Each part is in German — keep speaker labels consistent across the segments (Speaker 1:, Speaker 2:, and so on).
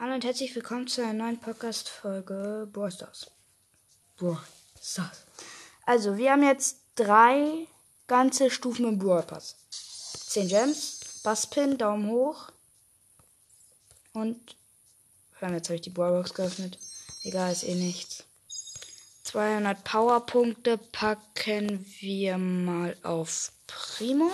Speaker 1: Hallo und herzlich willkommen zu einer neuen Podcast-Folge Brawl Stars. Brawl Stars. Also, wir haben jetzt drei ganze Stufen im Brawl Pass. 10 Gems, Basspin, Daumen hoch. Und. Jetzt habe ich die Brawlbox geöffnet. Egal, ist eh nichts. 200 Powerpunkte packen wir mal auf Primo.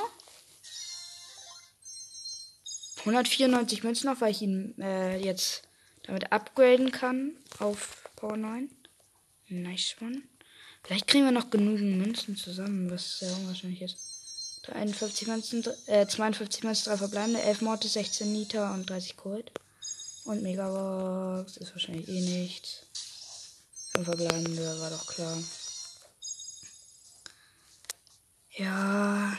Speaker 1: 194 Münzen noch, weil ich ihn äh, jetzt damit upgraden kann auf Power 9. Nice one. Vielleicht kriegen wir noch genügend Münzen zusammen, was sehr unwahrscheinlich ist. 53 Münzen, äh, 52 Münzen, 3 verbleibende, 11 Mortis, 16 Nita und 30 Gold. Und Megabox ist wahrscheinlich eh nichts. 5 verbleibende, war doch klar. Ja,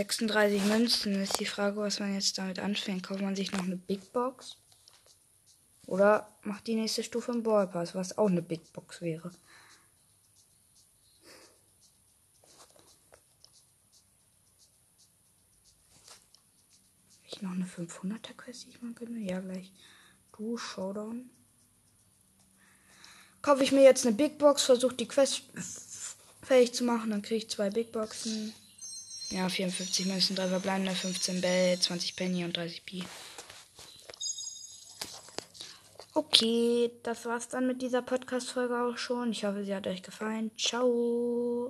Speaker 1: 36 Münzen ist die Frage, was man jetzt damit anfängt. Kauft man sich noch eine Big Box? Oder macht die nächste Stufe im Ballpass, was auch eine Big Box wäre. Ich noch eine 500er Quest, die ich mal gönne? Ja, gleich. Du, Showdown. Kaufe ich mir jetzt eine Big Box, versuche die Quest fähig zu machen, dann kriege ich zwei Big Boxen. Ja, 54 Münzen, 3 verbleibende, 15 Bell, 20 Penny und 30 Pi. Okay, das war's dann mit dieser Podcast-Folge auch schon. Ich hoffe, sie hat euch gefallen. Ciao.